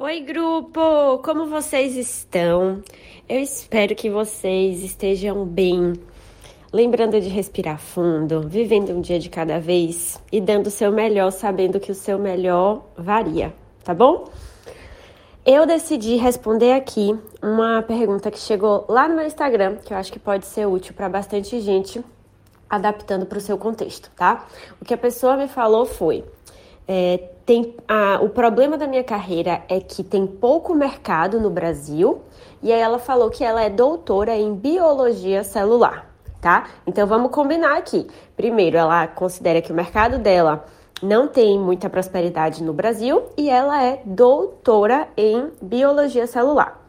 Oi, grupo! Como vocês estão? Eu espero que vocês estejam bem. Lembrando de respirar fundo, vivendo um dia de cada vez e dando o seu melhor, sabendo que o seu melhor varia, tá bom? Eu decidi responder aqui uma pergunta que chegou lá no meu Instagram, que eu acho que pode ser útil para bastante gente, adaptando para o seu contexto, tá? O que a pessoa me falou foi: é, tem, a, o problema da minha carreira é que tem pouco mercado no Brasil, e aí ela falou que ela é doutora em biologia celular, tá? Então vamos combinar aqui. Primeiro, ela considera que o mercado dela não tem muita prosperidade no Brasil e ela é doutora em biologia celular.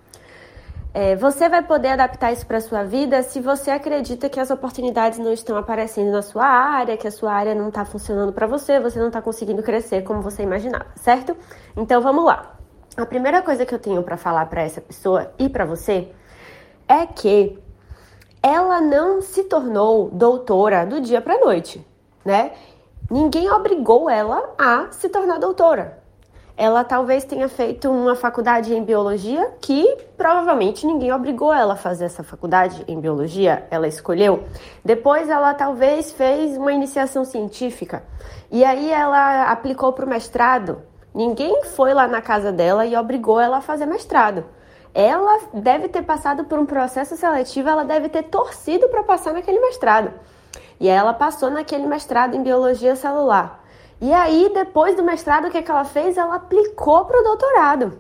É, você vai poder adaptar isso para sua vida se você acredita que as oportunidades não estão aparecendo na sua área, que a sua área não está funcionando para você, você não está conseguindo crescer como você imaginava, certo? Então vamos lá. A primeira coisa que eu tenho para falar para essa pessoa e para você é que ela não se tornou doutora do dia para noite, né? Ninguém obrigou ela a se tornar doutora ela talvez tenha feito uma faculdade em biologia que provavelmente ninguém obrigou ela a fazer essa faculdade em biologia, ela escolheu. Depois ela talvez fez uma iniciação científica e aí ela aplicou para o mestrado. Ninguém foi lá na casa dela e obrigou ela a fazer mestrado. Ela deve ter passado por um processo seletivo, ela deve ter torcido para passar naquele mestrado. E ela passou naquele mestrado em biologia celular. E aí, depois do mestrado, o que, é que ela fez? Ela aplicou para o doutorado.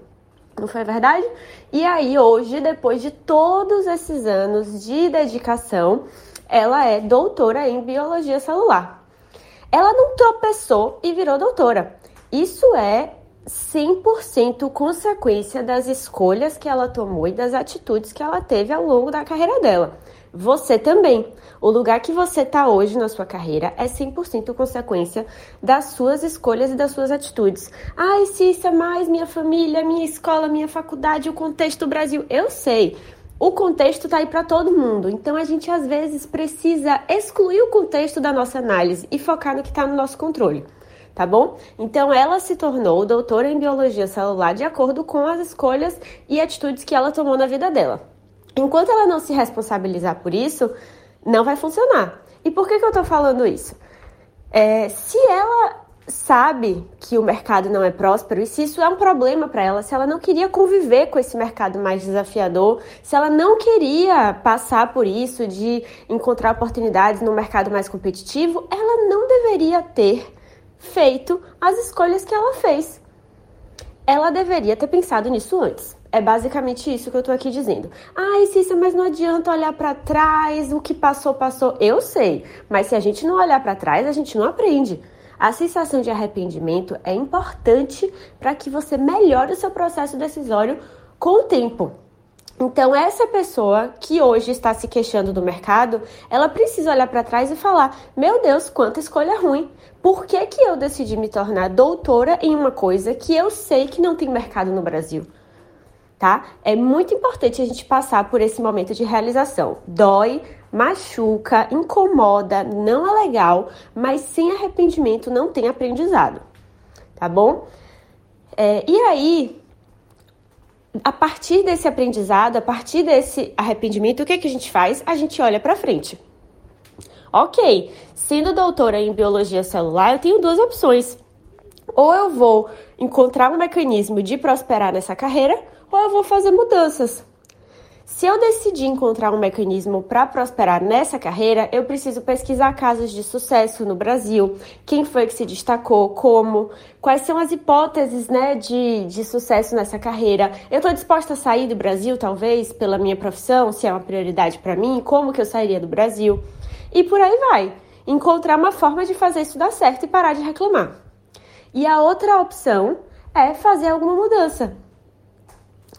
Não foi verdade? E aí, hoje, depois de todos esses anos de dedicação, ela é doutora em biologia celular. Ela não tropeçou e virou doutora. Isso é 100% consequência das escolhas que ela tomou e das atitudes que ela teve ao longo da carreira dela. Você também. O lugar que você está hoje na sua carreira é 100% consequência das suas escolhas e das suas atitudes. Ai, Cissa, mais minha família, minha escola, minha faculdade, o contexto do Brasil. Eu sei. O contexto está aí para todo mundo, então a gente às vezes precisa excluir o contexto da nossa análise e focar no que está no nosso controle tá bom? Então ela se tornou doutora em biologia celular de acordo com as escolhas e atitudes que ela tomou na vida dela. Enquanto ela não se responsabilizar por isso, não vai funcionar. E por que, que eu tô falando isso? É, se ela sabe que o mercado não é próspero e se isso é um problema para ela, se ela não queria conviver com esse mercado mais desafiador, se ela não queria passar por isso de encontrar oportunidades no mercado mais competitivo, ela não deveria ter feito as escolhas que ela fez. Ela deveria ter pensado nisso antes. É basicamente isso que eu tô aqui dizendo. Ai, Cícia, mas não adianta olhar para trás, o que passou, passou. Eu sei, mas se a gente não olhar para trás, a gente não aprende. A sensação de arrependimento é importante para que você melhore o seu processo decisório com o tempo. Então, essa pessoa que hoje está se queixando do mercado, ela precisa olhar para trás e falar: Meu Deus, quanta escolha ruim! Por que, que eu decidi me tornar doutora em uma coisa que eu sei que não tem mercado no Brasil? tá? É muito importante a gente passar por esse momento de realização. Dói, machuca, incomoda, não é legal, mas sem arrependimento não tem aprendizado, tá bom? É, e aí, a partir desse aprendizado, a partir desse arrependimento, o que, que a gente faz? A gente olha para frente. Ok, sendo doutora em biologia celular, eu tenho duas opções. Ou eu vou encontrar um mecanismo de prosperar nessa carreira, ou eu vou fazer mudanças. Se eu decidir encontrar um mecanismo para prosperar nessa carreira, eu preciso pesquisar casos de sucesso no Brasil, quem foi que se destacou, como, quais são as hipóteses né, de, de sucesso nessa carreira. Eu estou disposta a sair do Brasil, talvez, pela minha profissão, se é uma prioridade para mim, como que eu sairia do Brasil. E por aí vai. Encontrar uma forma de fazer isso dar certo e parar de reclamar. E a outra opção é fazer alguma mudança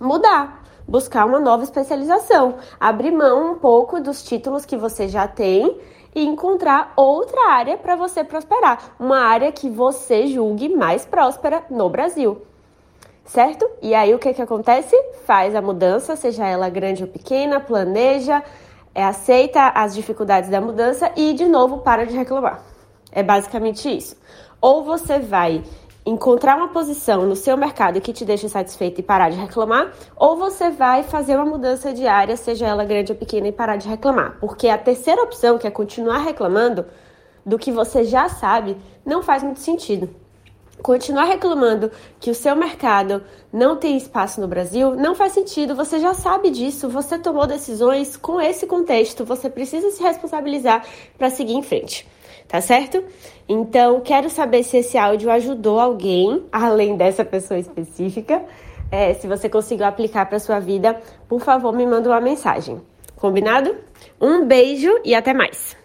mudar, buscar uma nova especialização, abrir mão um pouco dos títulos que você já tem e encontrar outra área para você prosperar, uma área que você julgue mais próspera no Brasil. Certo? E aí o que, que acontece? Faz a mudança, seja ela grande ou pequena, planeja, é, aceita as dificuldades da mudança e de novo para de reclamar. É basicamente isso. Ou você vai encontrar uma posição no seu mercado que te deixe satisfeito e parar de reclamar, ou você vai fazer uma mudança diária, seja ela grande ou pequena, e parar de reclamar. Porque a terceira opção, que é continuar reclamando do que você já sabe, não faz muito sentido. Continuar reclamando que o seu mercado não tem espaço no Brasil não faz sentido, você já sabe disso, você tomou decisões com esse contexto, você precisa se responsabilizar para seguir em frente tá certo? Então, quero saber se esse áudio ajudou alguém, além dessa pessoa específica. É, se você conseguiu aplicar para sua vida, por favor, me manda uma mensagem. Combinado? Um beijo e até mais!